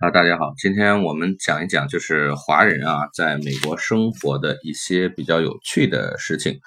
啊，大家好，今天我们讲一讲就是华人啊在美国生活的一些比较有趣的事情。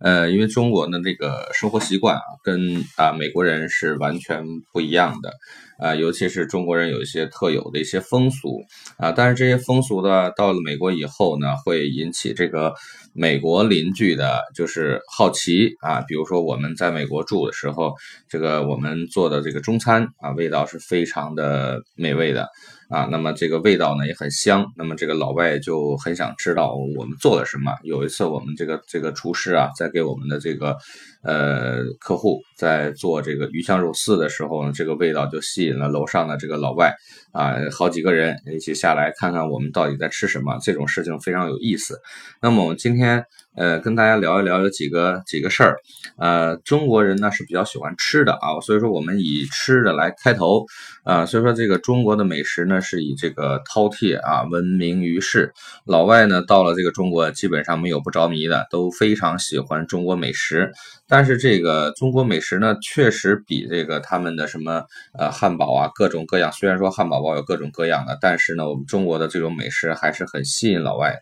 呃，因为中国的这个生活习惯啊，跟啊美国人是完全不一样的啊，尤其是中国人有一些特有的一些风俗啊，但是这些风俗呢，到了美国以后呢，会引起这个美国邻居的就是好奇啊。比如说我们在美国住的时候，这个我们做的这个中餐啊，味道是非常的美味的。啊，那么这个味道呢也很香，那么这个老外就很想知道我们做了什么。有一次我们这个这个厨师啊，在给我们的这个呃客户在做这个鱼香肉丝的时候呢，这个味道就吸引了楼上的这个老外啊，好几个人一起下来看看我们到底在吃什么。这种事情非常有意思。那么我们今天。呃，跟大家聊一聊有几个几个事儿，呃，中国人呢是比较喜欢吃的啊，所以说我们以吃的来开头，啊，所以说这个中国的美食呢是以这个饕餮啊闻名于世，老外呢到了这个中国基本上没有不着迷的，都非常喜欢中国美食，但是这个中国美食呢确实比这个他们的什么呃汉堡啊各种各样，虽然说汉堡包有各种各样的，但是呢我们中国的这种美食还是很吸引老外。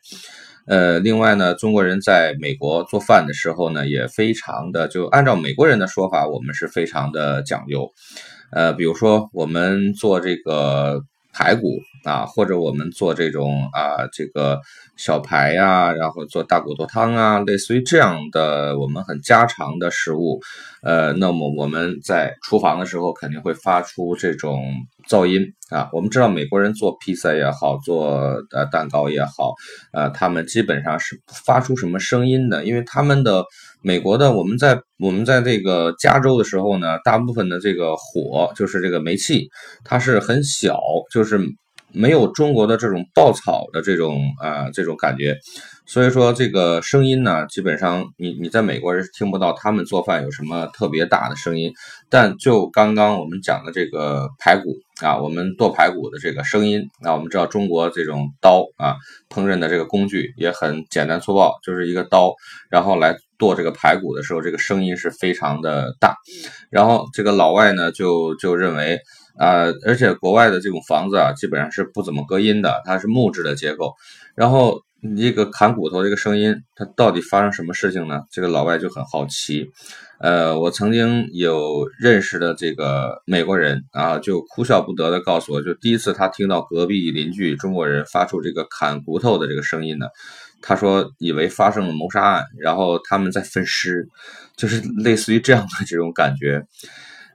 呃，另外呢，中国人在美国做饭的时候呢，也非常的就按照美国人的说法，我们是非常的讲究。呃，比如说我们做这个排骨啊，或者我们做这种啊这个小排呀，然后做大骨头汤啊，类似于这样的我们很家常的食物。呃，那么我们在厨房的时候肯定会发出这种。噪音啊，我们知道美国人做披萨也好，做呃蛋糕也好，呃，他们基本上是不发出什么声音的，因为他们的美国的我们在我们在这个加州的时候呢，大部分的这个火就是这个煤气，它是很小，就是没有中国的这种爆炒的这种啊这种感觉。所以说这个声音呢，基本上你你在美国人听不到他们做饭有什么特别大的声音。但就刚刚我们讲的这个排骨啊，我们剁排骨的这个声音，啊我们知道中国这种刀啊，烹饪的这个工具也很简单粗暴，就是一个刀，然后来剁这个排骨的时候，这个声音是非常的大。然后这个老外呢就就认为啊，而且国外的这种房子啊，基本上是不怎么隔音的，它是木质的结构，然后。你这个砍骨头这个声音，它到底发生什么事情呢？这个老外就很好奇。呃，我曾经有认识的这个美国人啊，就哭笑不得的告诉我，就第一次他听到隔壁邻居中国人发出这个砍骨头的这个声音呢，他说以为发生了谋杀案，然后他们在分尸，就是类似于这样的这种感觉。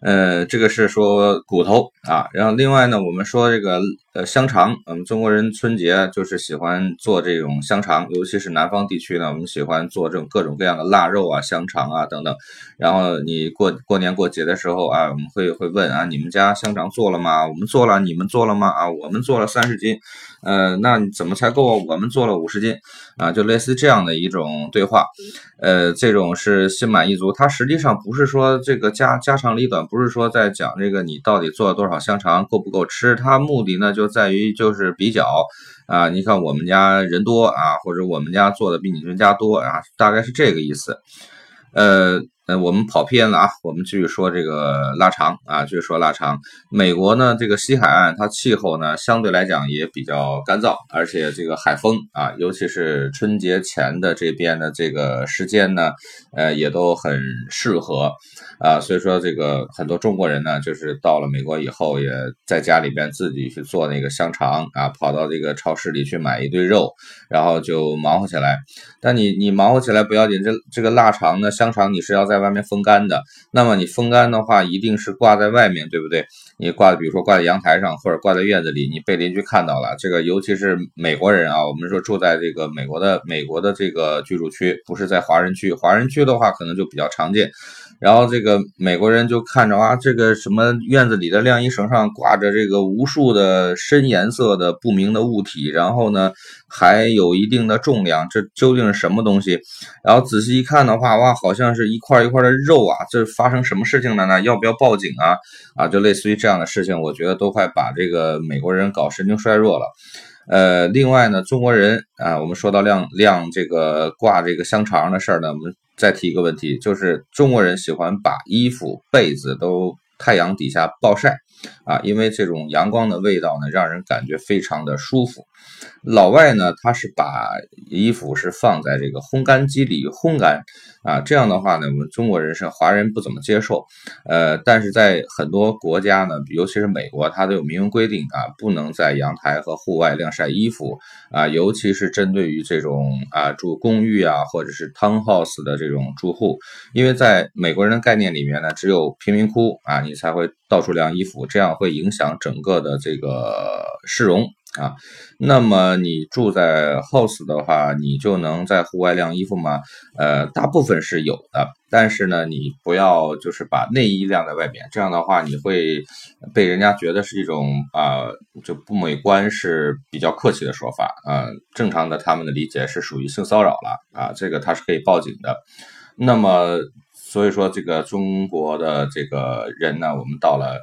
呃，这个是说骨头啊，然后另外呢，我们说这个呃香肠，我们中国人春节就是喜欢做这种香肠，尤其是南方地区呢，我们喜欢做这种各种各样的腊肉啊、香肠啊等等。然后你过过年过节的时候啊，我们会会问啊，你们家香肠做了吗？我们做了，你们做了吗？啊，我们做了三十斤，呃，那怎么才够啊？我们做了五十斤，啊，就类似这样的一种对话。呃，这种是心满意足，它实际上不是说这个家家长里短，不是说在讲这个你到底做了多少香肠够不够吃，它目的呢就就在于就是比较啊，你看我们家人多啊，或者我们家做的比你们家多啊，大概是这个意思，呃。我们跑偏了啊，我们继续说这个腊肠啊，继续说腊肠。美国呢，这个西海岸它气候呢相对来讲也比较干燥，而且这个海风啊，尤其是春节前的这边的这个时间呢，呃，也都很适合啊。所以说这个很多中国人呢，就是到了美国以后，也在家里边自己去做那个香肠啊，跑到这个超市里去买一堆肉，然后就忙活起来。但你你忙活起来不要紧，这这个腊肠呢，香肠你是要。在外面风干的，那么你风干的话，一定是挂在外面，对不对？你挂，比如说挂在阳台上，或者挂在院子里，你被邻居看到了。这个尤其是美国人啊，我们说住在这个美国的美国的这个居住区，不是在华人区。华人区的话，可能就比较常见。然后这个美国人就看着啊，这个什么院子里的晾衣绳上挂着这个无数的深颜色的不明的物体，然后呢还有一定的重量，这究竟是什么东西？然后仔细一看的话，哇，好像是一块一块的肉啊！这发生什么事情了呢？要不要报警啊？啊，就类似于这样的事情，我觉得都快把这个美国人搞神经衰弱了。呃，另外呢，中国人啊，我们说到晾晾这个挂这个香肠的事儿呢，我们。再提一个问题，就是中国人喜欢把衣服、被子都太阳底下暴晒，啊，因为这种阳光的味道呢，让人感觉非常的舒服。老外呢，他是把衣服是放在这个烘干机里烘干啊，这样的话呢，我们中国人是华人不怎么接受。呃，但是在很多国家呢，尤其是美国，它都有明文规定啊，不能在阳台和户外晾晒衣服啊，尤其是针对于这种啊住公寓啊或者是 townhouse 的这种住户，因为在美国人的概念里面呢，只有贫民窟啊，你才会到处晾衣服，这样会影响整个的这个市容。啊，那么你住在 house 的话，你就能在户外晾衣服吗？呃，大部分是有的，但是呢，你不要就是把内衣晾在外面，这样的话你会被人家觉得是一种啊就不美观，是比较客气的说法啊。正常的他们的理解是属于性骚扰了啊，这个他是可以报警的。那么所以说这个中国的这个人呢，我们到了。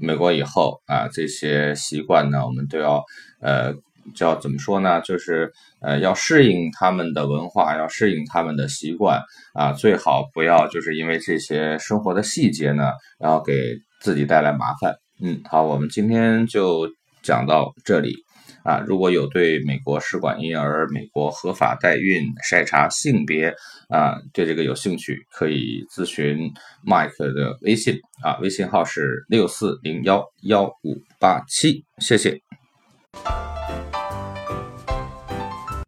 美国以后啊，这些习惯呢，我们都要呃，叫怎么说呢？就是呃，要适应他们的文化，要适应他们的习惯啊，最好不要就是因为这些生活的细节呢，然后给自己带来麻烦。嗯，好，我们今天就讲到这里。啊，如果有对美国试管婴儿、美国合法代孕、筛查性别啊，对这个有兴趣，可以咨询 Mike 的微信啊，微信号是六四零幺幺五八七，谢谢。